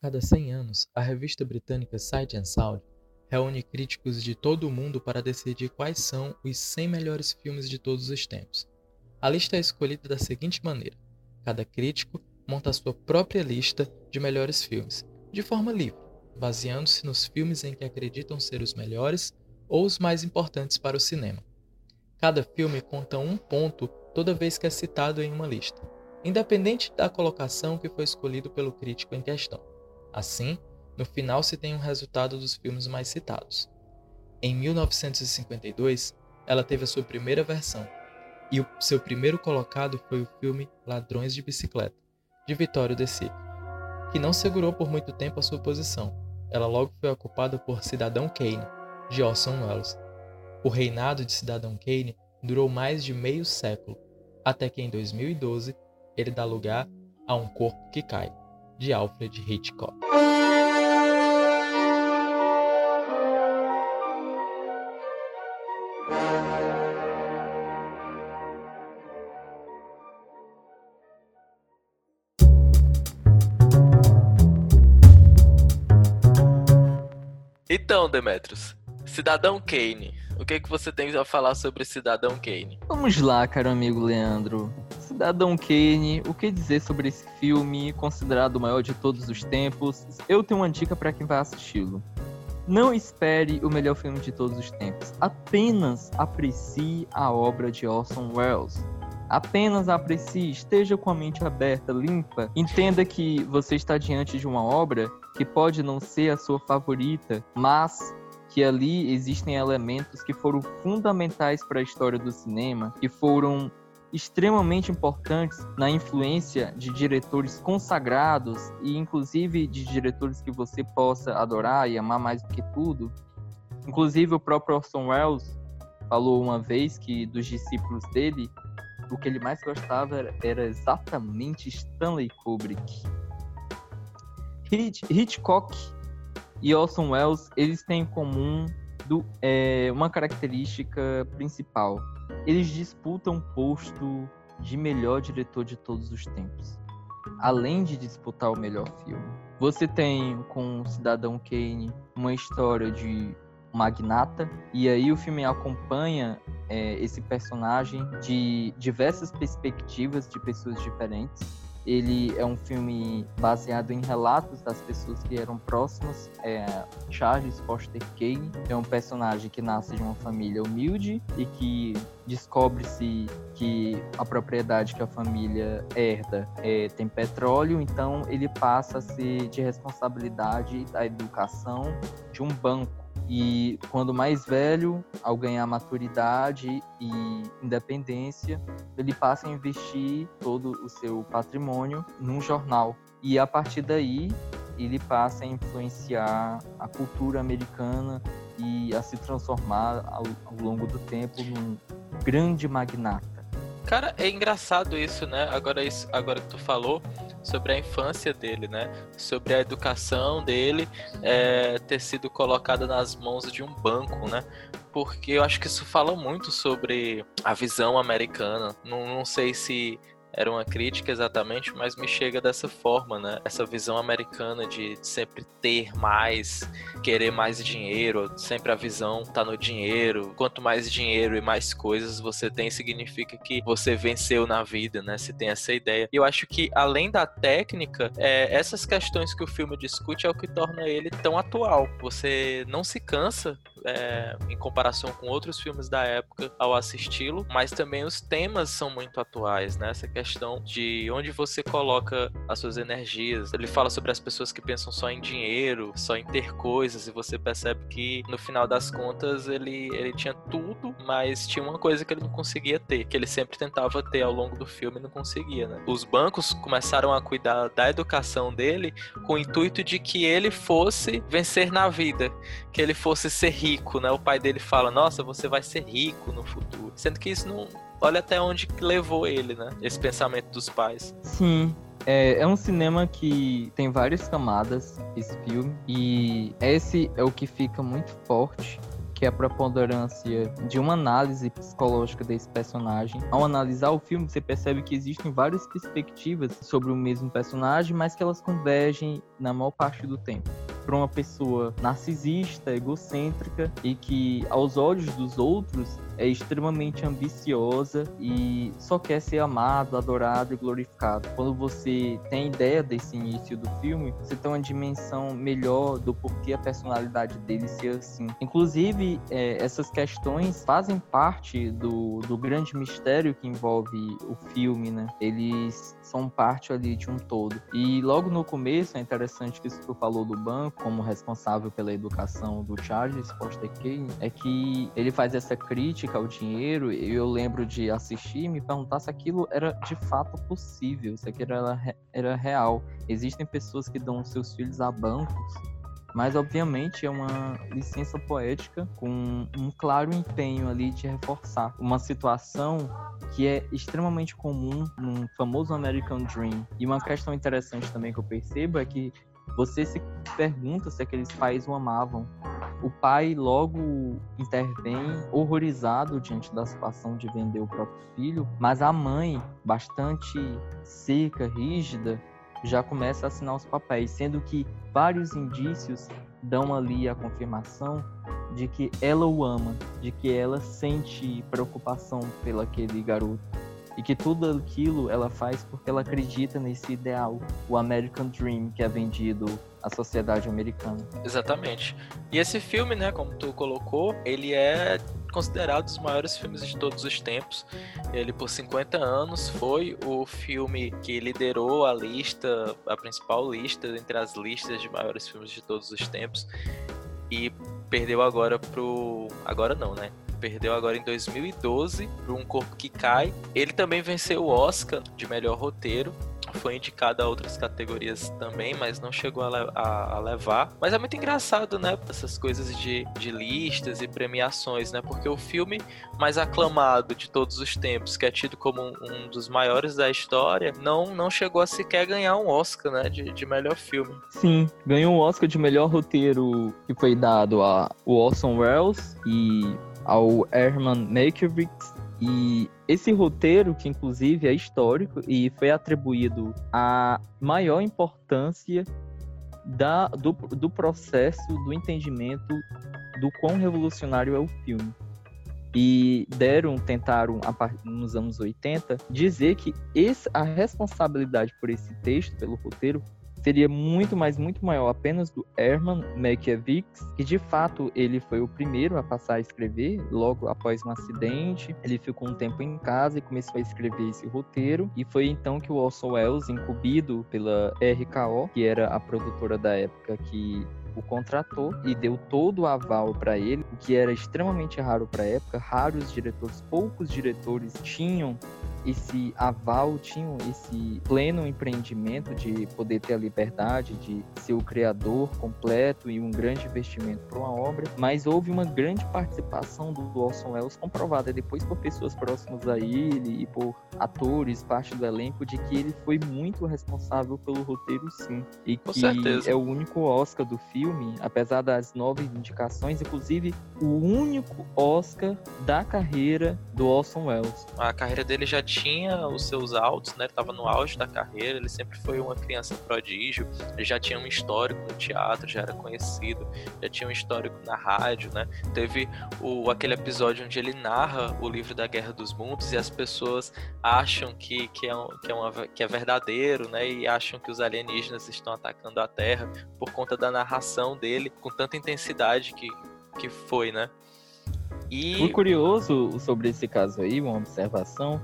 cada 100 anos, a revista britânica Sight and Sound reúne críticos de todo o mundo para decidir quais são os 100 melhores filmes de todos os tempos. A lista é escolhida da seguinte maneira: cada crítico monta a sua própria lista de melhores filmes, de forma livre, baseando-se nos filmes em que acreditam ser os melhores ou os mais importantes para o cinema. Cada filme conta um ponto toda vez que é citado em uma lista, independente da colocação que foi escolhido pelo crítico em questão. Assim, no final se tem um resultado dos filmes mais citados. Em 1952, ela teve a sua primeira versão, e o seu primeiro colocado foi o filme Ladrões de Bicicleta, de Vittorio De Sica, que não segurou por muito tempo a sua posição. Ela logo foi ocupada por Cidadão Kane, de Orson Welles. O reinado de Cidadão Kane durou mais de meio século, até que em 2012 ele dá lugar a Um Corpo que Cai, de Alfred Hitchcock. Então, Demetrius, Cidadão Kane. O que, é que você tem a falar sobre Cidadão Kane? Vamos lá, caro amigo Leandro. Cidadão Kane, o que dizer sobre esse filme, considerado o maior de todos os tempos? Eu tenho uma dica para quem vai assisti-lo. Não espere o melhor filme de todos os tempos. Apenas aprecie a obra de Orson Welles. Apenas aprecie, esteja com a mente aberta, limpa. Entenda que você está diante de uma obra que pode não ser a sua favorita, mas que ali existem elementos que foram fundamentais para a história do cinema, que foram extremamente importantes na influência de diretores consagrados e inclusive de diretores que você possa adorar e amar mais do que tudo. Inclusive o próprio Orson Welles falou uma vez que dos discípulos dele, o que ele mais gostava era, exatamente Stanley Kubrick. Hitchcock e Orson Welles, eles têm em comum do, é, uma característica principal. Eles disputam o posto de melhor diretor de todos os tempos. Além de disputar o melhor filme. Você tem com Cidadão Kane uma história de magnata e aí o filme acompanha é, esse personagem de diversas perspectivas de pessoas diferentes ele é um filme baseado em relatos das pessoas que eram próximas. É, Charles Foster Kane é um personagem que nasce de uma família humilde e que descobre-se que a propriedade que a família herda é, tem petróleo, então ele passa a ser de responsabilidade da educação de um banco e quando mais velho, ao ganhar maturidade e independência, ele passa a investir todo o seu patrimônio num jornal. E a partir daí, ele passa a influenciar a cultura americana e a se transformar ao, ao longo do tempo num grande magnata. Cara, é engraçado isso, né? Agora, isso, agora que tu falou, sobre a infância dele, né? Sobre a educação dele é, ter sido colocada nas mãos de um banco, né? Porque eu acho que isso fala muito sobre a visão americana. Não, não sei se era uma crítica exatamente, mas me chega dessa forma, né? Essa visão americana de sempre ter mais, querer mais dinheiro, sempre a visão tá no dinheiro. Quanto mais dinheiro e mais coisas você tem, significa que você venceu na vida, né? Se tem essa ideia. E eu acho que além da técnica, é, essas questões que o filme discute é o que torna ele tão atual. Você não se cansa é, em comparação com outros filmes da época ao assisti-lo, mas também os temas são muito atuais, né? Essa questão de onde você coloca as suas energias. Ele fala sobre as pessoas que pensam só em dinheiro, só em ter coisas, e você percebe que no final das contas ele, ele tinha tudo, mas tinha uma coisa que ele não conseguia ter, que ele sempre tentava ter ao longo do filme e não conseguia, né? Os bancos começaram a cuidar da educação dele com o intuito de que ele fosse vencer na vida, que ele fosse ser rico rico, né? O pai dele fala: "Nossa, você vai ser rico no futuro". Sendo que isso não olha até onde levou ele, né? Esse pensamento dos pais. Sim, é, é, um cinema que tem várias camadas, esse filme, e esse é o que fica muito forte que é a preponderância de uma análise psicológica desse personagem. Ao analisar o filme, você percebe que existem várias perspectivas sobre o mesmo personagem, mas que elas convergem na maior parte do tempo para uma pessoa narcisista, egocêntrica e que, aos olhos dos outros, é extremamente ambiciosa e só quer ser amado, adorado e glorificado. Quando você tem ideia desse início do filme, você tem uma dimensão melhor do porquê a personalidade dele ser assim. Inclusive, é, essas questões fazem parte do, do grande mistério que envolve o filme, né? Eles são parte ali de um todo. E logo no começo, é interessante que isso que tu falou do banco, como responsável pela educação do Charles Foster Kane, é que ele faz essa crítica ao dinheiro, eu lembro de assistir e me perguntar se aquilo era de fato possível, se aquilo era, era real. Existem pessoas que dão seus filhos a bancos, mas obviamente é uma licença poética com um claro empenho ali de reforçar uma situação que é extremamente comum num famoso American Dream. E uma questão interessante também que eu percebo é que você se pergunta se aqueles pais o amavam. O pai logo intervém, horrorizado diante da situação de vender o próprio filho, mas a mãe, bastante seca, rígida, já começa a assinar os papéis, sendo que vários indícios dão ali a confirmação de que ela o ama, de que ela sente preocupação pelo aquele garoto e que tudo aquilo ela faz porque ela acredita nesse ideal, o American Dream que é vendido à sociedade americana. Exatamente. E esse filme, né, como tu colocou, ele é considerado um dos maiores filmes de todos os tempos. Ele por 50 anos foi o filme que liderou a lista, a principal lista entre as listas de maiores filmes de todos os tempos e perdeu agora pro agora não, né? Perdeu agora em 2012 para Um Corpo que Cai. Ele também venceu o Oscar de melhor roteiro. Foi indicado a outras categorias também, mas não chegou a, a, a, levar. Mas é muito engraçado, né? Essas coisas de, de listas e premiações, né? Porque o filme mais aclamado de todos os tempos, que é tido como um, um dos maiores da história, não, não chegou a sequer ganhar um Oscar, né? De, de melhor filme. Sim, ganhou um Oscar de melhor roteiro que foi dado a Orson Welles e ao Herman Mankiewicz e esse roteiro, que inclusive é histórico e foi atribuído a maior importância da, do, do processo do entendimento do quão revolucionário é o filme. E deram, tentaram, nos anos 80, dizer que esse, a responsabilidade por esse texto, pelo roteiro, seria muito mais, muito maior apenas do Herman Mankiewicz, que de fato ele foi o primeiro a passar a escrever logo após um acidente. Ele ficou um tempo em casa e começou a escrever esse roteiro. E foi então que o Orson Welles, incumbido pela RKO, que era a produtora da época que o contratou e deu todo o aval para ele, o que era extremamente raro para a época. Raros diretores, poucos diretores tinham esse aval, tinham esse pleno empreendimento de poder ter a liberdade de ser o criador completo e um grande investimento para uma obra, mas houve uma grande participação do Orson Welles comprovada depois por pessoas próximas a ele e por atores, parte do elenco, de que ele foi muito responsável pelo roteiro sim. E Com que certeza. é o único Oscar do filme, apesar das nove indicações, inclusive o único Oscar da carreira do Orson Welles. A carreira dele já tinha os seus altos, né? Tava no auge da carreira, ele sempre foi uma criança prodígio, já tinha um histórico no teatro, já era conhecido, já tinha um histórico na rádio, né? Teve o, aquele episódio onde ele narra o livro da Guerra dos Mundos e as pessoas acham que, que, é, um, que, é, uma, que é verdadeiro, né? E acham que os alienígenas estão atacando a Terra por conta da narração dele com tanta intensidade que, que foi, né? E... Curioso sobre esse caso aí, uma observação,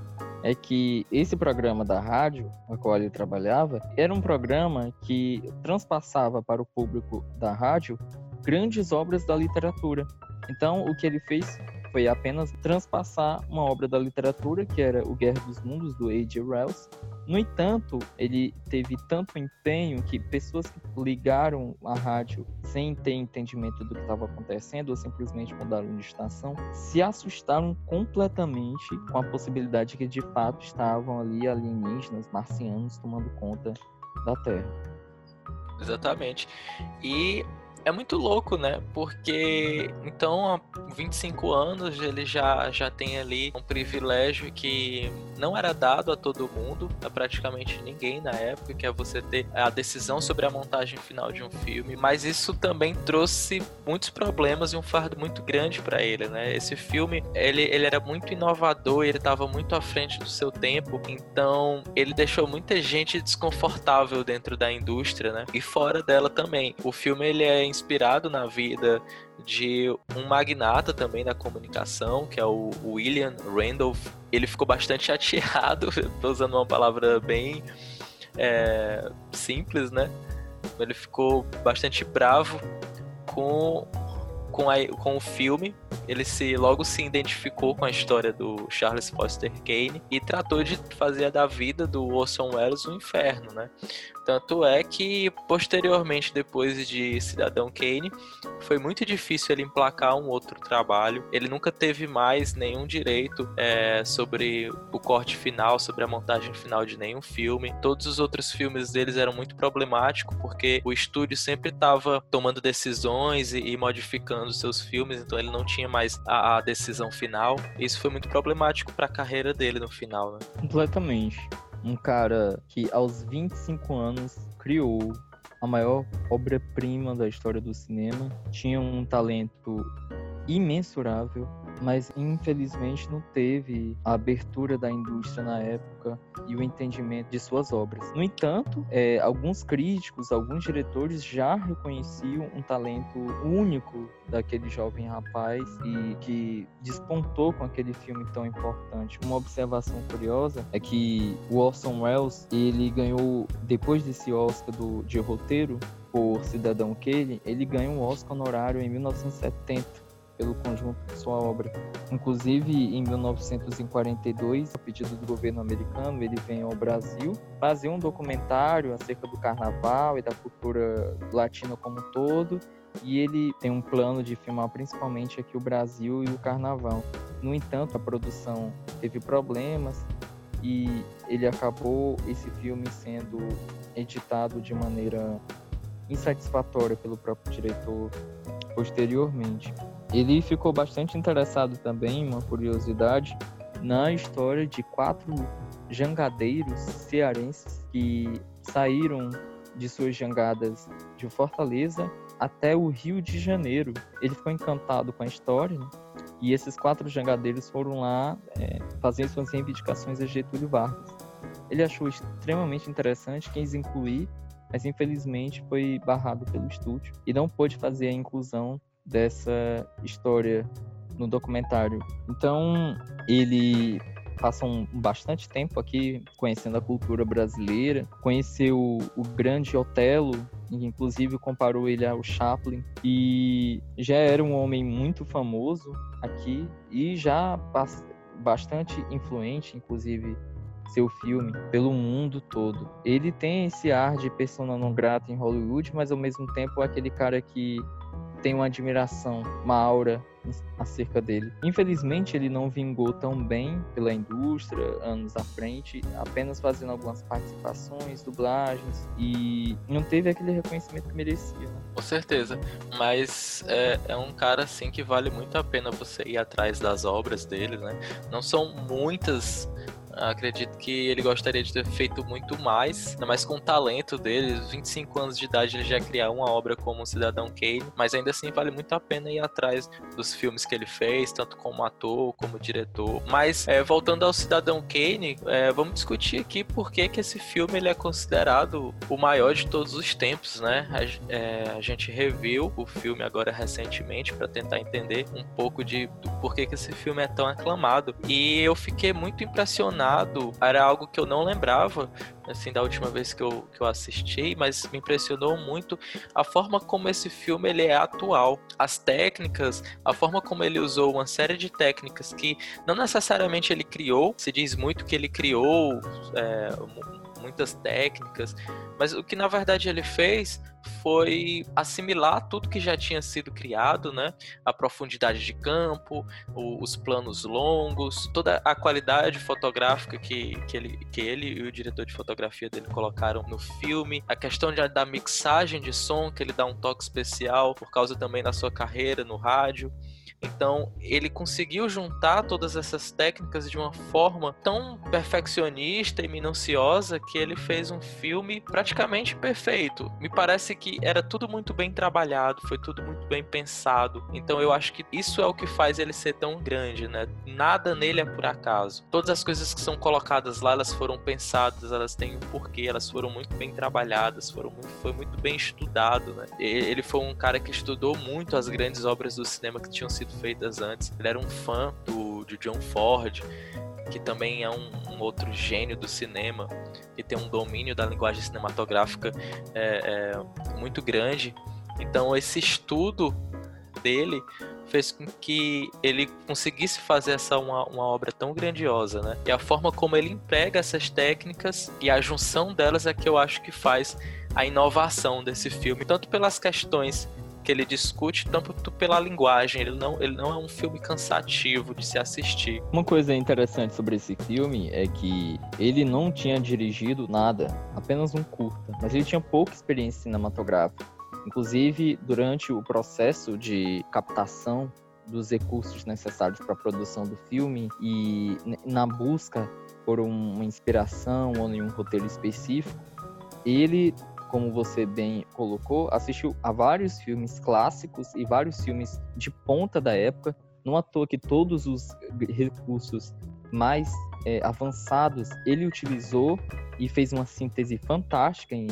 é que esse programa da rádio, na qual ele trabalhava, era um programa que transpassava para o público da rádio grandes obras da literatura. Então, o que ele fez foi apenas transpassar uma obra da literatura, que era O Guerra dos Mundos, do A.J. Wells. No entanto, ele teve tanto empenho que pessoas que ligaram a rádio sem ter entendimento do que estava acontecendo ou simplesmente mudaram de estação, se assustaram completamente com a possibilidade de que de fato estavam ali alienígenas, marcianos tomando conta da Terra. Exatamente. E é muito louco, né? Porque então há 25 anos ele já, já tem ali um privilégio que não era dado a todo mundo, a praticamente ninguém na época, que é você ter a decisão sobre a montagem final de um filme. Mas isso também trouxe muitos problemas e um fardo muito grande para ele, né? Esse filme ele, ele era muito inovador, ele estava muito à frente do seu tempo, então ele deixou muita gente desconfortável dentro da indústria, né? E fora dela também. O filme ele é inspirado na vida de um magnata também da comunicação, que é o William Randolph. Ele ficou bastante chateado, estou usando uma palavra bem é, simples, né? Ele ficou bastante bravo com, com, a, com o filme ele se logo se identificou com a história do Charles Foster Kane e tratou de fazer da vida do Orson Welles um inferno, né? Tanto é que, posteriormente, depois de Cidadão Kane, foi muito difícil ele emplacar um outro trabalho. Ele nunca teve mais nenhum direito é, sobre o corte final, sobre a montagem final de nenhum filme. Todos os outros filmes deles eram muito problemáticos, porque o estúdio sempre estava tomando decisões e, e modificando seus filmes, então ele não tinha mais a, a decisão final. Isso foi muito problemático para a carreira dele no final, né? Completamente um cara que aos 25 anos criou a maior obra-prima da história do cinema, tinha um talento imensurável, mas infelizmente não teve a abertura da indústria na época e o entendimento de suas obras. No entanto, é, alguns críticos, alguns diretores já reconheciam um talento único daquele jovem rapaz e que despontou com aquele filme tão importante. Uma observação curiosa é que o Orson Welles ele ganhou depois desse Oscar do, de roteiro por Cidadão Kane, ele ganhou um Oscar honorário em 1970 pelo conjunto de sua obra. Inclusive, em 1942, a pedido do governo americano, ele vem ao Brasil fazer um documentário acerca do carnaval e da cultura latina como um todo, e ele tem um plano de filmar principalmente aqui o Brasil e o carnaval. No entanto, a produção teve problemas e ele acabou esse filme sendo editado de maneira insatisfatória pelo próprio diretor posteriormente. Ele ficou bastante interessado também, uma curiosidade, na história de quatro jangadeiros cearenses que saíram de suas jangadas de Fortaleza até o Rio de Janeiro. Ele ficou encantado com a história né? e esses quatro jangadeiros foram lá é, fazer suas reivindicações a Getúlio Vargas. Ele achou extremamente interessante, quis incluir, mas infelizmente foi barrado pelo estúdio e não pôde fazer a inclusão dessa história no documentário. Então, ele passa um, bastante tempo aqui conhecendo a cultura brasileira, conheceu o grande Otelo, inclusive comparou ele ao Chaplin, e já era um homem muito famoso aqui e já bastante influente, inclusive seu filme pelo mundo todo. Ele tem esse ar de persona não grata em Hollywood, mas ao mesmo tempo é aquele cara que tem uma admiração, uma aura acerca dele. Infelizmente, ele não vingou tão bem pela indústria anos à frente, apenas fazendo algumas participações, dublagens e não teve aquele reconhecimento que merecia. Né? Com certeza, mas é, é, um cara assim que vale muito a pena você ir atrás das obras dele, né? Não são muitas Acredito que ele gostaria de ter feito muito mais, ainda mais com o talento dele. 25 anos de idade ele já criar uma obra como Cidadão Kane, mas ainda assim vale muito a pena ir atrás dos filmes que ele fez, tanto como ator como diretor. Mas é, voltando ao Cidadão Kane, é, vamos discutir aqui por que, que esse filme ele é considerado o maior de todos os tempos, né? A, é, a gente reviu o filme agora recentemente para tentar entender um pouco de do porquê que esse filme é tão aclamado. E eu fiquei muito impressionado era algo que eu não lembrava, assim, da última vez que eu, que eu assisti, mas me impressionou muito a forma como esse filme ele é atual. As técnicas, a forma como ele usou uma série de técnicas que não necessariamente ele criou, se diz muito que ele criou é, muitas técnicas, mas o que na verdade ele fez foi assimilar tudo que já tinha sido criado, né? A profundidade de campo, o, os planos longos, toda a qualidade fotográfica que, que, ele, que ele e o diretor de fotografia dele colocaram no filme, a questão de, da mixagem de som, que ele dá um toque especial por causa também da sua carreira no rádio. Então, ele conseguiu juntar todas essas técnicas de uma forma tão perfeccionista e minuciosa que ele fez um filme praticamente perfeito. Me parece que era tudo muito bem trabalhado, foi tudo muito bem pensado. Então, eu acho que isso é o que faz ele ser tão grande, né? Nada nele é por acaso. Todas as coisas que são colocadas lá, elas foram pensadas, elas têm um porquê, elas foram muito bem trabalhadas, foram muito, foi muito bem estudado, né? Ele foi um cara que estudou muito as grandes obras do cinema que tinham sido sido feitas antes. Ele era um fã do, de John Ford, que também é um, um, outro gênio do cinema, e tem um domínio da linguagem cinematográfica é, é, muito grande. Então, esse estudo dele fez com que ele conseguisse fazer essa uma, uma obra tão grandiosa, né? E a forma como ele emprega essas técnicas e a junção delas é que eu acho que faz a inovação desse filme, tanto pelas questões que ele discute tanto pela linguagem. Ele não, ele não é um filme cansativo de se assistir. Uma coisa interessante sobre esse filme é que ele não tinha dirigido nada, apenas um curta, mas ele tinha pouca experiência cinematográfica. Inclusive, durante o processo de captação dos recursos necessários para a produção do filme e na busca por uma inspiração ou em um roteiro específico, ele como você bem colocou, assistiu a vários filmes clássicos e vários filmes de ponta da época. Não à toa que todos os recursos mais é, avançados ele utilizou e fez uma síntese fantástica em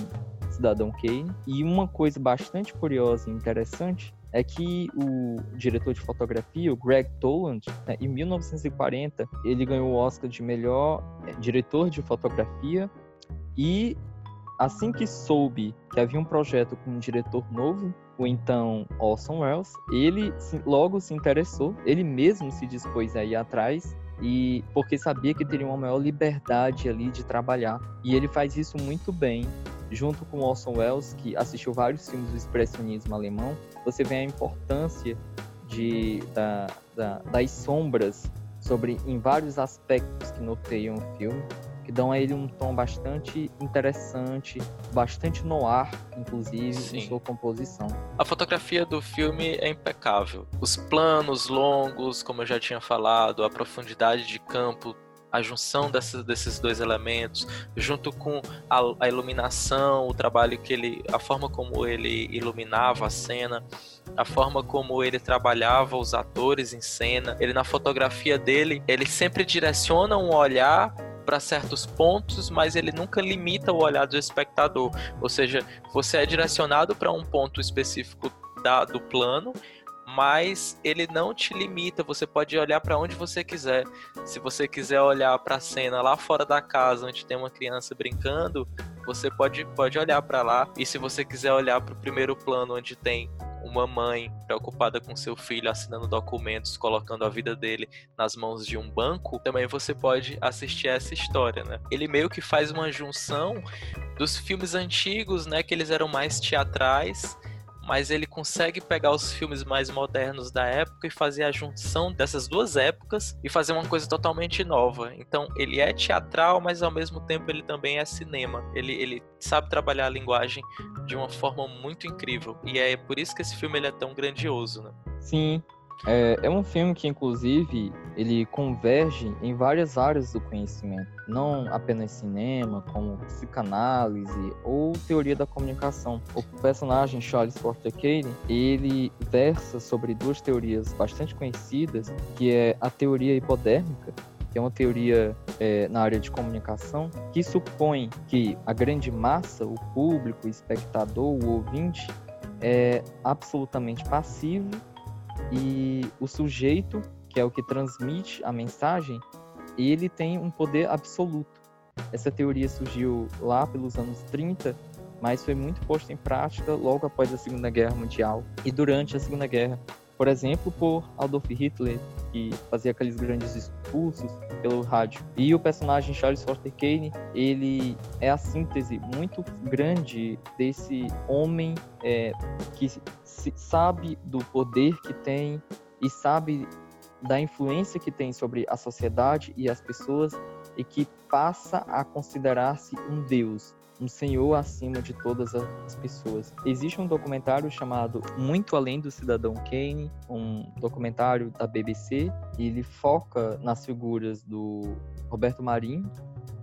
Cidadão Kane. E uma coisa bastante curiosa e interessante é que o diretor de fotografia, o Greg Toland, né, em 1940, ele ganhou o Oscar de melhor é, diretor de fotografia e Assim que soube que havia um projeto com um diretor novo, o então Orson Welles, ele logo se interessou, ele mesmo se dispôs a ir atrás e porque sabia que teria uma maior liberdade ali de trabalhar. E ele faz isso muito bem, junto com Orson Welles, que assistiu vários filmes do expressionismo alemão. Você vê a importância de, da, da, das sombras sobre em vários aspectos que noteiam o filme que dão a ele um tom bastante interessante, bastante no ar, inclusive, Sim. em sua composição. A fotografia do filme é impecável. Os planos longos, como eu já tinha falado, a profundidade de campo a junção desses, desses dois elementos, junto com a, a, iluminação, o trabalho que ele, a forma como ele iluminava a cena, a forma como ele trabalhava os atores em cena, ele na fotografia dele, ele sempre direciona um olhar para certos pontos, mas ele nunca limita o olhar do espectador. Ou seja, você é direcionado para um ponto específico da, do plano, mas ele não te limita, você pode olhar para onde você quiser. Se você quiser olhar para a cena lá fora da casa onde tem uma criança brincando, você pode, pode olhar para lá. E se você quiser olhar para o primeiro plano onde tem uma mãe preocupada com seu filho assinando documentos, colocando a vida dele nas mãos de um banco, também você pode assistir essa história, né? Ele meio que faz uma junção dos filmes antigos, né, que eles eram mais teatrais mas ele consegue pegar os filmes mais modernos da época e fazer a junção dessas duas épocas e fazer uma coisa totalmente nova. Então, ele é teatral, mas ao mesmo tempo ele também é cinema. Ele, ele sabe trabalhar a linguagem de uma forma muito incrível. E é por isso que esse filme ele é tão grandioso, né? Sim, é, é, um filme que, inclusive, ele converge em várias áreas do conhecimento, não apenas cinema, como psicanálise ou teoria da comunicação. O personagem Charles Porter Kane, ele versa sobre duas teorias bastante conhecidas, que é a teoria hipodérmica, que é uma teoria é, na área de comunicação, que supõe que a grande massa, o público, o espectador, o ouvinte, é absolutamente passivo e o sujeito, que é o que transmite a mensagem, ele tem um poder absoluto. Essa teoria surgiu lá pelos anos 30, mas foi muito posta em prática logo após a Segunda Guerra Mundial e durante a Segunda Guerra por exemplo, por Adolf Hitler, que fazia aqueles grandes discursos pelo rádio. E o personagem Charles Foster Kane, ele é a síntese muito grande desse homem é, que sabe do poder que tem e sabe da influência que tem sobre a sociedade e as pessoas e que passa a considerar-se um deus, um senhor acima de todas as pessoas. Existe um documentário chamado Muito Além do Cidadão Kane, um documentário da BBC, e ele foca nas figuras do Roberto Marinho,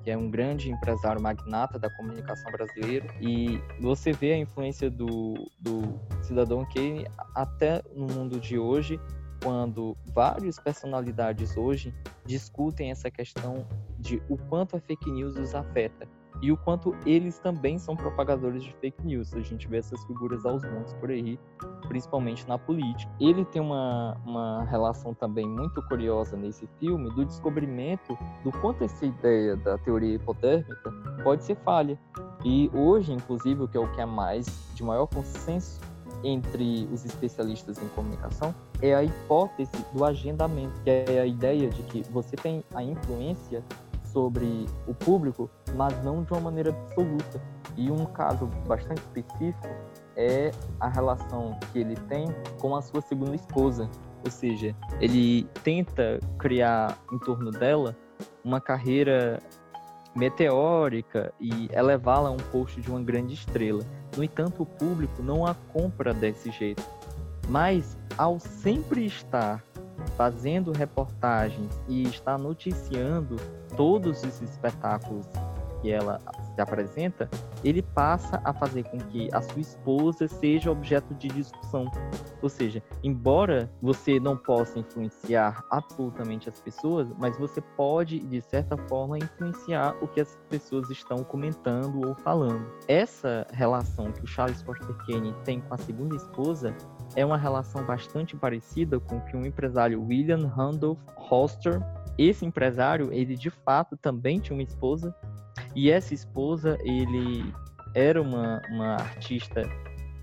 que é um grande empresário magnata da comunicação brasileira, e você vê a influência do, do Cidadão Kane até no mundo de hoje, quando várias personalidades hoje discutem essa questão de o quanto a fake news os afeta e o quanto eles também são propagadores de fake news. A gente vê essas figuras aos montes por aí, principalmente na política. Ele tem uma, uma relação também muito curiosa nesse filme do descobrimento do quanto essa ideia da teoria hipotérmica pode ser falha. E hoje, inclusive, o que é o que é mais de maior consenso entre os especialistas em comunicação é a hipótese do agendamento, que é a ideia de que você tem a influência sobre o público, mas não de uma maneira absoluta. E um caso bastante específico é a relação que ele tem com a sua segunda esposa. Ou seja, ele tenta criar em torno dela uma carreira meteórica e elevá-la a um posto de uma grande estrela. No entanto, o público não a compra desse jeito. Mas, ao sempre estar fazendo reportagens e estar noticiando todos esses espetáculos que ela se apresenta, ele passa a fazer com que a sua esposa seja objeto de discussão. Ou seja, embora você não possa influenciar absolutamente as pessoas, mas você pode, de certa forma, influenciar o que as pessoas estão comentando ou falando. Essa relação que o Charles Foster Kane tem com a segunda esposa é uma relação bastante parecida com que um empresário William Randolph Holster esse empresário, ele de fato também tinha uma esposa, e essa esposa, ele era uma, uma artista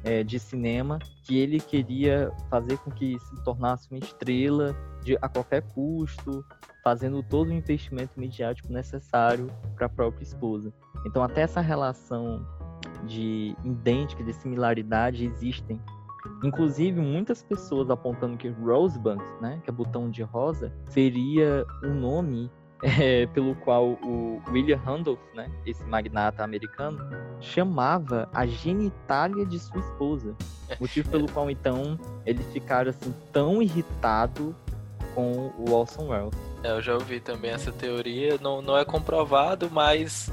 é, de cinema que ele queria fazer com que se tornasse uma estrela de, a qualquer custo, fazendo todo o investimento midiático necessário para a própria esposa. Então, até essa relação de idêntica, de similaridade existem Inclusive, muitas pessoas apontando que Rosebud, né, que é botão de rosa, seria o um nome é, pelo qual o William Randolph, né, esse magnata americano, chamava a genitália de sua esposa. Motivo pelo qual, então, eles ficaram assim tão irritados com o Orson Welles. É, eu já ouvi também essa teoria, não, não é comprovado, mas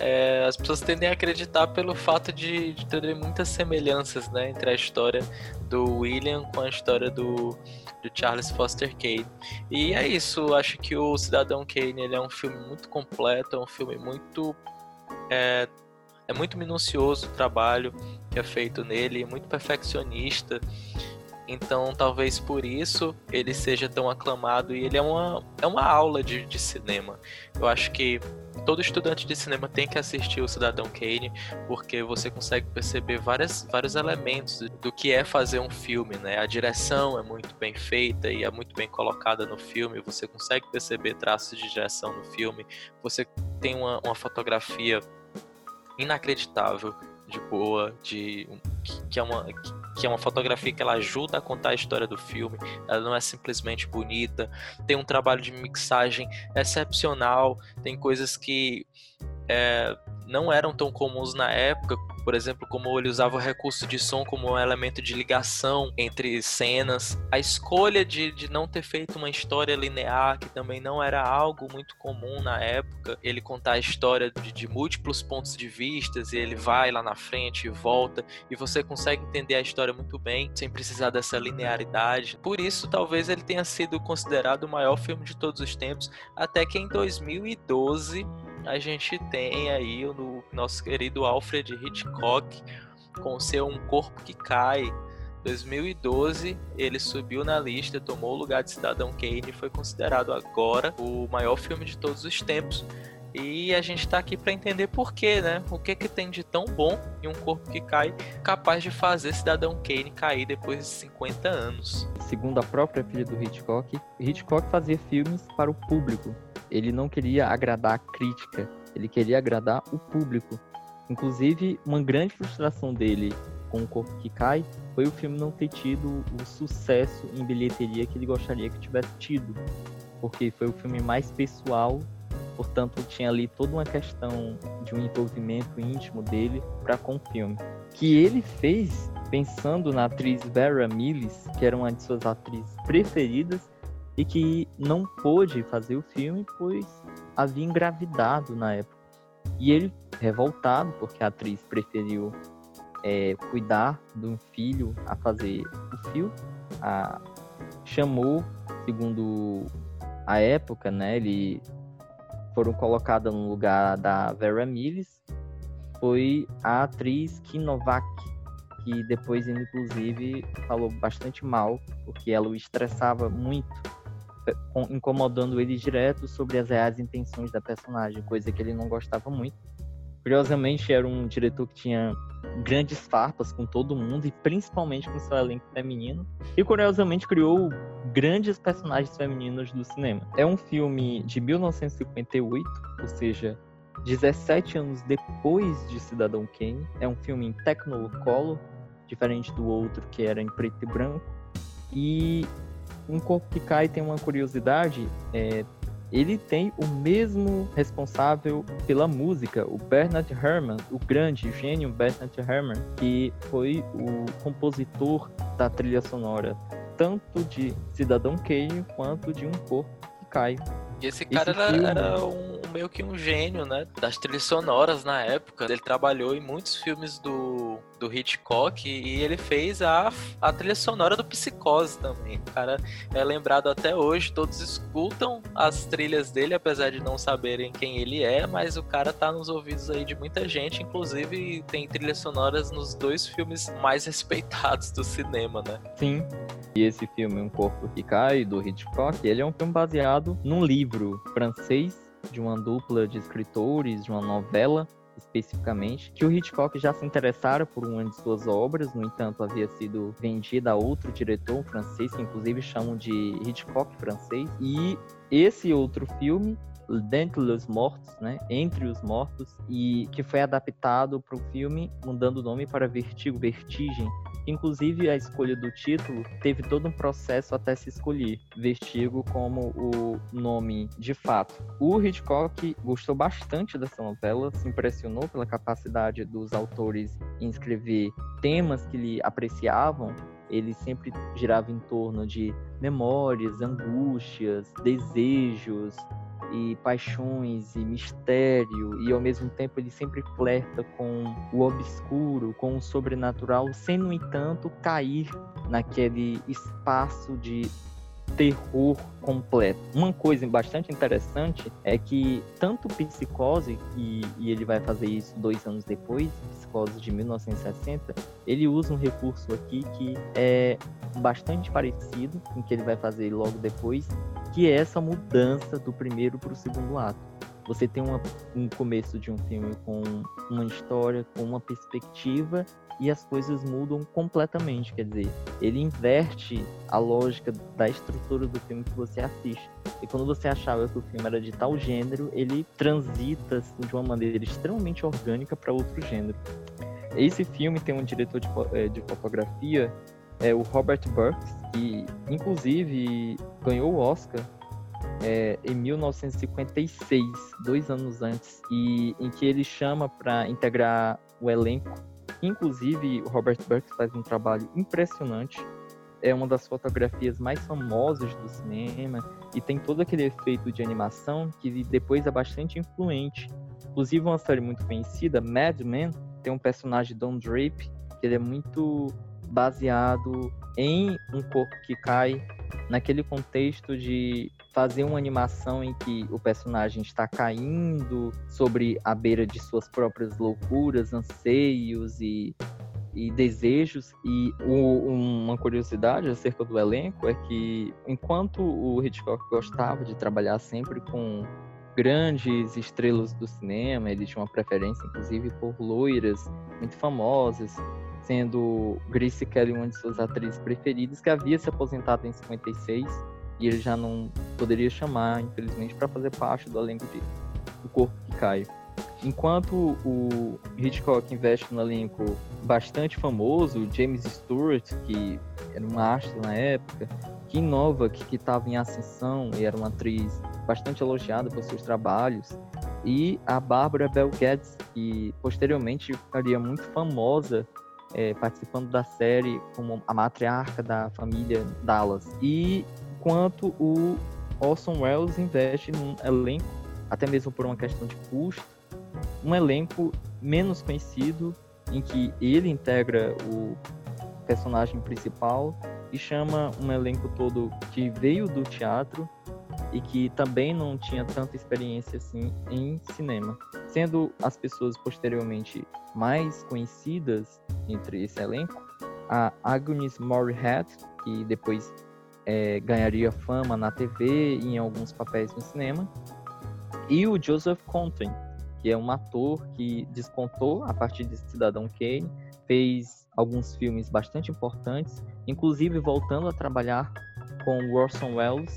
é, as pessoas tendem a acreditar pelo fato de, de terem muitas semelhanças né, entre a história do William com a história do, do Charles Foster Kane. E é isso, acho que o Cidadão Kane ele é um filme muito completo, é um filme muito. É, é muito minucioso o trabalho que é feito nele, muito perfeccionista. Então, talvez por isso ele seja tão aclamado e ele é uma, é uma aula de, de cinema. Eu acho que todo estudante de cinema tem que assistir o Cidadão Kane, porque você consegue perceber várias, vários elementos do que é fazer um filme, né? A direção é muito bem feita e é muito bem colocada no filme, você consegue perceber traços de direção no filme, você tem uma, uma fotografia inacreditável de boa, de que é uma que é uma fotografia que ela ajuda a contar a história do filme. Ela não é simplesmente bonita. Tem um trabalho de mixagem excepcional. Tem coisas que é, não eram tão comuns na época, por exemplo, como ele usava o recurso de som como um elemento de ligação entre cenas, a escolha de, de não ter feito uma história linear, que também não era algo muito comum na época, ele contar a história de, de múltiplos pontos de vistas, e ele vai lá na frente e volta, e você consegue entender a história muito bem, sem precisar dessa linearidade. Por isso, talvez ele tenha sido considerado o maior filme de todos os tempos, até que em 2012 a gente tem aí o nosso querido Alfred Hitchcock com seu Um Corpo que Cai. 2012 ele subiu na lista, tomou o lugar de Cidadão Kane e foi considerado agora o maior filme de todos os tempos. E a gente tá aqui para entender por quê, né? O que que tem de tão bom em um corpo que cai, capaz de fazer Cidadão Kane cair depois de 50 anos. Segundo a própria filha do Hitchcock, Hitchcock fazia filmes para o público. Ele não queria agradar a crítica, ele queria agradar o público. Inclusive, uma grande frustração dele com o corpo que cai foi o filme não ter tido o sucesso em bilheteria que ele gostaria que tivesse tido, porque foi o filme mais pessoal, portanto tinha ali toda uma questão de um envolvimento íntimo dele para com o filme, que ele fez pensando na atriz Vera Mills, que era uma de suas atrizes preferidas e que não pôde fazer o filme pois havia engravidado na época. E ele, revoltado, porque a atriz preferiu é, cuidar de um filho a fazer o fio, a, chamou, segundo a época, né, ele foram colocadas no lugar da Vera Mills, foi a atriz Kinovak, que depois, inclusive, falou bastante mal, porque ela o estressava muito, incomodando ele direto sobre as reais intenções da personagem, coisa que ele não gostava muito. Curiosamente, era um diretor que tinha grandes farpas com todo mundo e principalmente com seu elenco feminino. E curiosamente criou grandes personagens femininos do cinema. É um filme de 1958, ou seja, 17 anos depois de Cidadão Kane. É um filme em Technicolor, diferente do outro que era em preto e branco. E Um Corpo que Cai tem uma curiosidade, é, ele tem o mesmo responsável pela música, o Bernard Herrmann, o grande gênio Bernard Herrmann, que foi o compositor da trilha sonora tanto de Cidadão Kane quanto de Um Corpo que Cai. E esse cara esse era, filme... era um, meio que um gênio, né? Das trilhas sonoras na época. Ele trabalhou em muitos filmes do, do Hitchcock e ele fez a, a trilha sonora do Psicose também. O cara é lembrado até hoje, todos escutam as trilhas dele, apesar de não saberem quem ele é, mas o cara tá nos ouvidos aí de muita gente, inclusive tem trilhas sonoras nos dois filmes mais respeitados do cinema, né? Sim. E esse filme, Um Corpo que Cai, do Hitchcock, ele é um filme baseado num livro francês de uma dupla de escritores, de uma novela especificamente, que o Hitchcock já se interessara por uma de suas obras, no entanto havia sido vendida a outro diretor francês, que inclusive chamam de Hitchcock francês, e esse outro filme Dentre os Mortos, né? Entre os Mortos, e que foi adaptado para o filme, mudando o nome para Vertigo, Vertigem, Inclusive, a escolha do título teve todo um processo até se escolher Vertigo como o nome de fato. O Hitchcock gostou bastante dessa novela, se impressionou pela capacidade dos autores em escrever temas que lhe apreciavam. Ele sempre girava em torno de memórias, angústias, desejos, e paixões e mistério. E ao mesmo tempo ele sempre flerta com o obscuro, com o sobrenatural, sem no entanto cair naquele espaço de terror completo. Uma coisa bastante interessante é que tanto Psicose, e, e, ele vai fazer isso dois anos depois, Psicose de 1960, ele usa um recurso aqui que é bastante parecido com o que ele vai fazer logo depois, que é essa mudança do primeiro para o segundo ato. Você tem uma, um começo de um filme com uma história, com uma perspectiva, e as coisas mudam completamente. Quer dizer, ele inverte a lógica da estrutura do filme que você assiste. E quando você achava que o filme era de tal gênero, ele transita assim, de uma maneira extremamente orgânica para outro gênero. Esse filme tem um diretor de, eh, de fotografia, é o Robert Burks, que inclusive ganhou o Oscar é, em 1956, dois anos antes, e em que ele chama para integrar o elenco. Inclusive, o Robert Burks faz um trabalho impressionante. É uma das fotografias mais famosas do cinema e tem todo aquele efeito de animação que depois é bastante influente. Inclusive, uma série muito conhecida, Mad Men, tem um personagem Don Drape que ele é muito baseado em um corpo que cai, naquele contexto de fazer uma animação em que o personagem está caindo sobre a beira de suas próprias loucuras, anseios e, e desejos. E o, uma curiosidade acerca do elenco é que, enquanto o Hitchcock gostava de trabalhar sempre com grandes estrelas do cinema. Ele tinha uma preferência, inclusive, por loiras muito famosas, sendo Grace Kelly uma de suas atrizes preferidas, que havia se aposentado em 56 e ele já não poderia chamar, infelizmente, para fazer parte do elenco de O Corpo que Cai. Enquanto o Hitchcock investe no elenco bastante famoso, James Stewart, que era um astro na época, Kim Novak, que estava em ascensão e era uma atriz bastante elogiada por seus trabalhos, e a Barbara Bel Geddes, que posteriormente ficaria muito famosa é, participando da série como a matriarca da família Dallas. E quanto o Orson Welles investe num elenco, até mesmo por uma questão de custo, um elenco menos conhecido, em que ele integra o personagem principal e chama um elenco todo que veio do teatro e que também não tinha tanta experiência assim em cinema. Sendo as pessoas posteriormente mais conhecidas entre esse elenco, a Agnes Moorehead, que depois é, ganharia fama na TV e em alguns papéis no cinema, e o Joseph Conten, que é um ator que despontou a partir de Cidadão Kane, fez alguns filmes bastante importantes, inclusive voltando a trabalhar com Orson Welles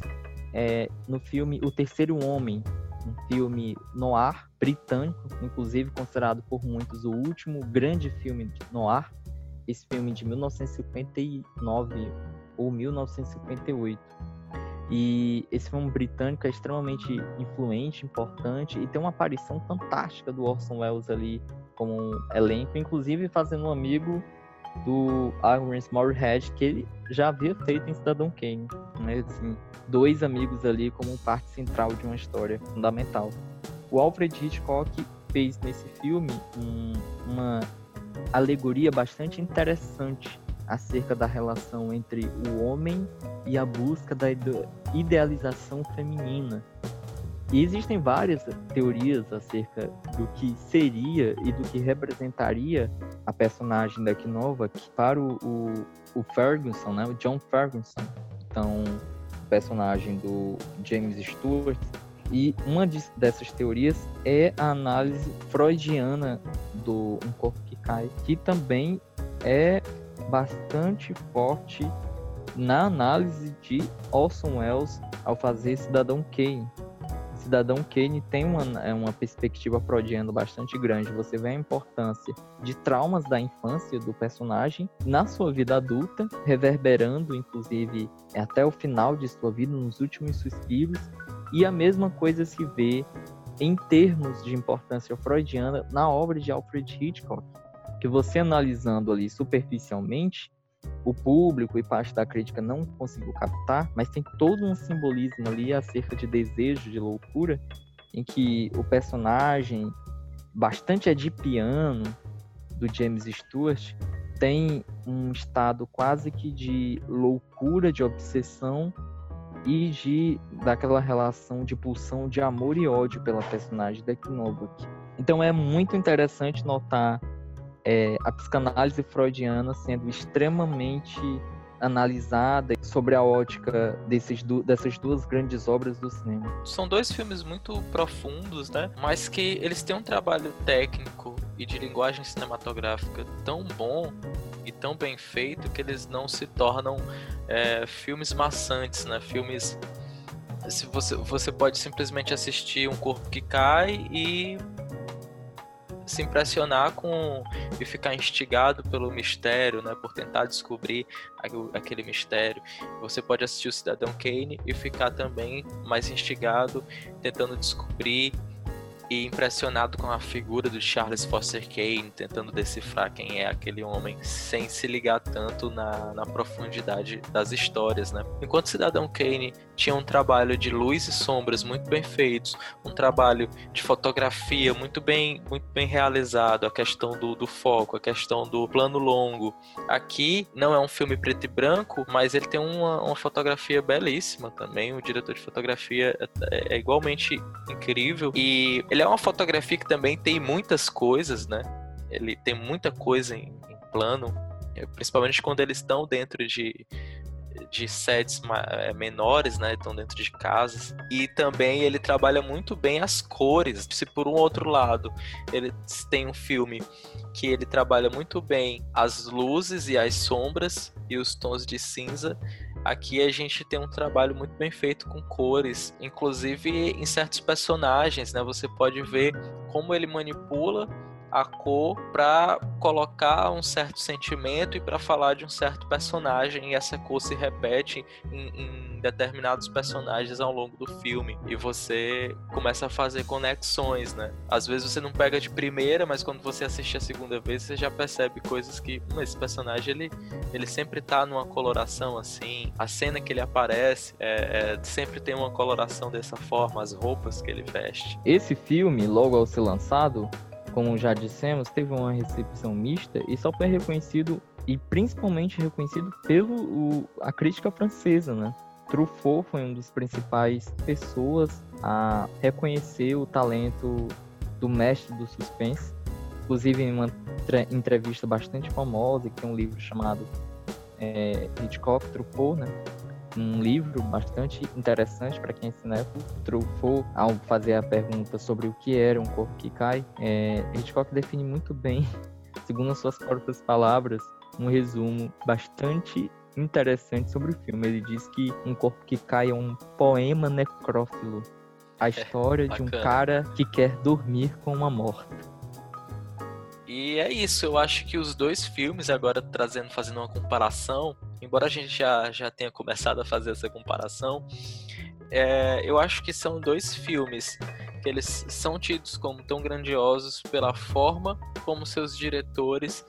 é, no filme O Terceiro Homem, um filme noir britânico, inclusive considerado por muitos o último grande filme noir, esse filme de 1959 ou 1958. E esse filme britânico é extremamente influente, importante e tem uma aparição fantástica do Orson Welles ali como um elenco, inclusive fazendo um amigo do Agnes Moorehead que ele já havia feito em Cidadão Kane, né? Assim, dois amigos ali como parte central de uma história fundamental. O Alfred Hitchcock fez nesse filme um, uma alegoria bastante interessante acerca da relação entre o homem e a busca da idealização feminina. E existem várias teorias acerca do que seria e do que representaria a personagem da Novak para o, o, o Ferguson, né? o John Ferguson. Então, personagem do James Stewart. E uma de, dessas teorias é a análise freudiana do Um Corpo que Cai, que também é bastante forte na análise de Orson Welles ao fazer Cidadão Kane. Cidadão Kane tem uma, é uma perspectiva freudiana bastante grande. Você vê a importância de traumas da infância do personagem na sua vida adulta, reverberando, inclusive, até o final de sua vida, nos últimos suspiros. E a mesma coisa se vê em termos de importância freudiana na obra de Alfred Hitchcock, que você analisando ali superficialmente, o público e parte da crítica não conseguiu captar, mas tem todo um simbolismo ali acerca de desejo, de loucura, em que o personagem bastante adipiano do James Stewart tem um estado quase que de loucura, de obsessão e de daquela relação de pulsão de amor e ódio pela personagem da Knobloch. Então é muito interessante notar é, a psicanálise freudiana sendo extremamente analisada sobre a ótica desses du dessas duas grandes obras do cinema. São dois filmes muito profundos, né? Mas que eles têm um trabalho técnico e de linguagem cinematográfica tão bom e tão bem feito que eles não se tornam é, filmes maçantes, né? Filmes se você, você pode simplesmente assistir um corpo que cai e se impressionar com e ficar instigado pelo mistério, né, por tentar descobrir aquele mistério. Você pode assistir o Cidadão Kane e ficar também mais instigado tentando descobrir e impressionado com a figura do Charles Foster Kane, tentando decifrar quem é aquele homem, sem se ligar tanto na, na profundidade das histórias, né? Enquanto Cidadão Kane tinha um trabalho de luz e sombras muito bem feitos, um trabalho de fotografia muito bem, muito bem realizado, a questão do, do foco, a questão do plano longo. Aqui não é um filme preto e branco, mas ele tem uma, uma fotografia belíssima também. O diretor de fotografia é, é igualmente incrível e ele é uma fotografia que também tem muitas coisas, né? Ele tem muita coisa em, em plano, é, principalmente quando eles estão dentro de de sets é, menores, né? Estão dentro de casas. E também ele trabalha muito bem as cores. Se por um outro lado ele tem um filme que ele trabalha muito bem as luzes e as sombras e os tons de cinza, aqui a gente tem um trabalho muito bem feito com cores, inclusive em certos personagens, né? Você pode ver como ele manipula a cor para colocar um certo sentimento e para falar de um certo personagem e essa cor se repete em, em, determinados personagens ao longo do filme e você começa a fazer conexões, né? Às vezes você não pega de primeira, mas quando você assiste a segunda vez você já percebe coisas que hum, esse personagem ele, ele sempre tá numa coloração assim, a cena que ele aparece é, é, sempre tem uma coloração dessa forma, as roupas que ele veste. Esse filme, logo ao ser lançado, como já dissemos, teve uma recepção mista e só foi reconhecido e principalmente reconhecido pelo o, a crítica francesa, né? Truffaut foi um dos principais pessoas a reconhecer o talento do mestre do suspense. Inclusive em uma entrevista bastante famosa, que tem um livro chamado é, Hitchcock Truffaut, né? Um livro bastante interessante para quem é cinéfilo. Truffaut, ao fazer a pergunta sobre o que era um corpo que cai, é, Hitchcock define muito bem, segundo as suas próprias palavras, um resumo bastante interessante sobre o filme. Ele diz que Um Corpo que Cai é um poema necrófilo. A é, história é, de um cara que quer dormir com uma morta. E é isso, eu acho que os dois filmes, agora trazendo, fazendo uma comparação, embora a gente já, já tenha começado a fazer essa comparação, é, eu acho que são dois filmes que eles são tidos como tão grandiosos pela forma como seus diretores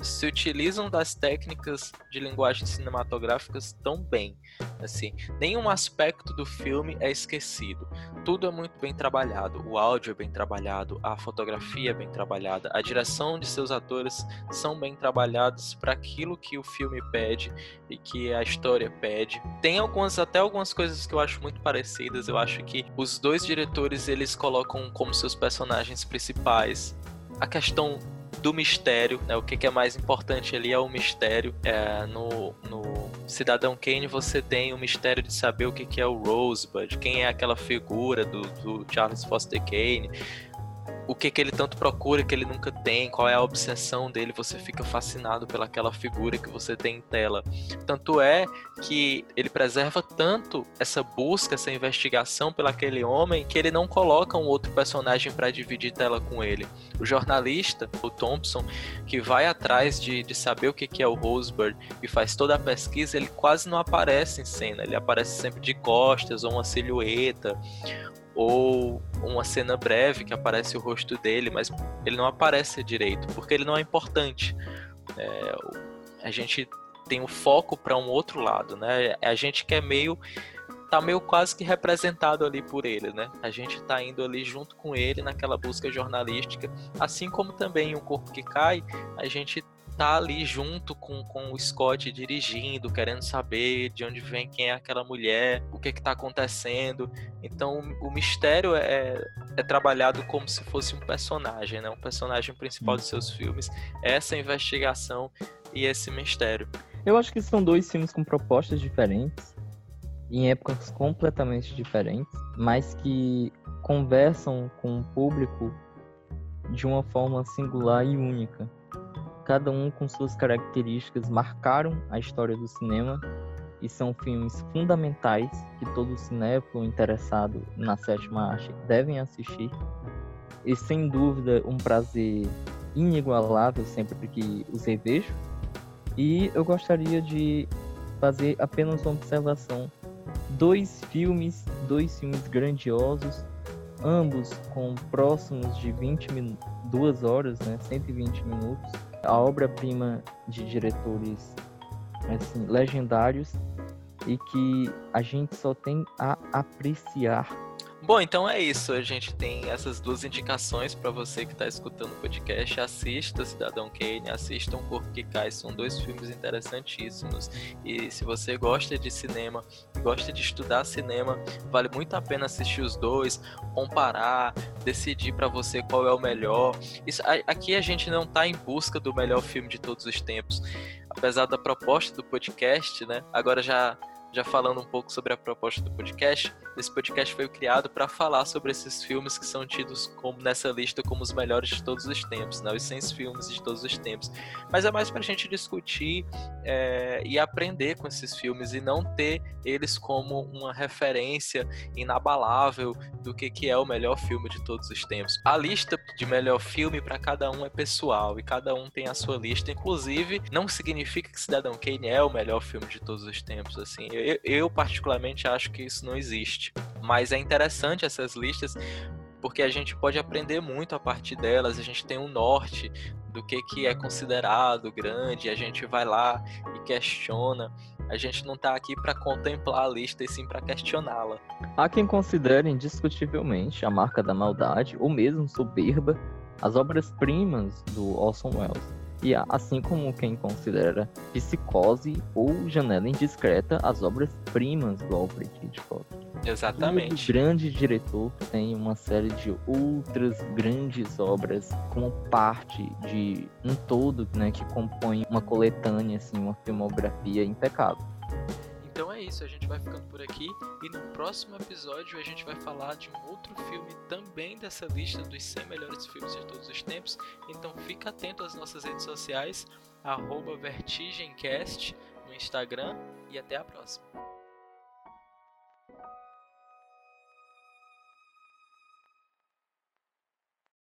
se utilizam das técnicas de linguagem cinematográficas tão bem. Assim, nenhum aspecto do filme é esquecido. Tudo é muito bem trabalhado. O áudio é bem trabalhado, a fotografia é bem trabalhada, a direção de seus atores são bem trabalhados para aquilo que o filme pede e que a história pede. Tem algumas até algumas coisas que eu acho muito parecidas. Eu acho que os dois diretores eles colocam como seus personagens principais a questão do mistério, né? O que, que, é mais importante ali é o mistério. É, no, no Cidadão Kane você tem o mistério de saber o que, que é o Rosebud, quem é aquela figura do, do Charles Foster Kane o que, que ele tanto procura que ele nunca tem, qual é a obsessão dele, você fica fascinado pelaquela figura que você tem em tela. Tanto é que ele preserva tanto essa busca, essa investigação pelaquele homem, que ele não coloca um outro personagem para dividir tela com ele. O jornalista, o Thompson, que vai atrás de, de saber o que, que é o Rosebud e faz toda a pesquisa, ele quase não aparece em cena, ele aparece sempre de costas ou uma silhueta ou uma cena breve que aparece o rosto dele, mas ele não aparece direito, porque ele não é importante. É, a gente tem o foco para um outro lado, né? A gente que é meio tá meio quase que representado ali por ele, né? A gente tá indo ali junto com ele naquela busca jornalística, assim como também o corpo que cai, a gente tá ali junto com, com o Scott dirigindo, querendo saber de onde vem quem é aquela mulher, o que que tá acontecendo. Então o mistério é, é trabalhado como se fosse um personagem, né? Um personagem principal dos seus filmes. Essa investigação e esse mistério. Eu acho que são dois filmes com propostas diferentes, em épocas completamente diferentes, mas que conversam com o público de uma forma singular e única cada um com suas características marcaram a história do cinema e são filmes fundamentais que todo cinéfilo interessado na sétima arte devem assistir. E sem dúvida um prazer inigualável sempre que os revejo. E eu gostaria de fazer apenas uma observação. Dois filmes, dois filmes grandiosos, ambos com próximos de 20 minutos, duas horas, né, 120 minutos, a obra-prima de diretores assim, legendários e que a gente só tem a apreciar Bom, então é isso. A gente tem essas duas indicações para você que está escutando o podcast. Assista Cidadão Kane, assista Um Corpo que Cai. São dois filmes interessantíssimos. E se você gosta de cinema, gosta de estudar cinema, vale muito a pena assistir os dois, comparar, decidir para você qual é o melhor. Isso, aqui a gente não está em busca do melhor filme de todos os tempos. Apesar da proposta do podcast, né? Agora já já falando um pouco sobre a proposta do podcast, esse podcast foi criado para falar sobre esses filmes que são tidos como nessa lista como os melhores de todos os tempos, né? os 100 filmes de todos os tempos. Mas é mais para a gente discutir é, e aprender com esses filmes e não ter eles como uma referência inabalável do que, que é o melhor filme de todos os tempos. A lista de melhor filme para cada um é pessoal e cada um tem a sua lista. Inclusive, não significa que Cidadão Kane é o melhor filme de todos os tempos. Assim, eu, eu particularmente acho que isso não existe. Mas é interessante essas listas porque a gente pode aprender muito a partir delas, a gente tem um norte do que, que é considerado grande, a gente vai lá e questiona. A gente não está aqui para contemplar a lista e sim para questioná-la. Há quem considere indiscutivelmente a marca da maldade, ou mesmo soberba, as obras-primas do Orson Welles e assim como quem considera Psicose ou Janela Indiscreta as obras-primas do Alfred Hitchcock. Exatamente. O grande diretor tem uma série de outras grandes obras como parte de um todo, né, que compõe uma coletânea, assim, uma filmografia impecável. Então é isso, a gente vai ficando por aqui e no próximo episódio a gente vai falar de um outro filme também dessa lista dos 100 melhores filmes de todos os tempos. Então fica atento às nossas redes sociais, @vertigencast no Instagram e até a próxima.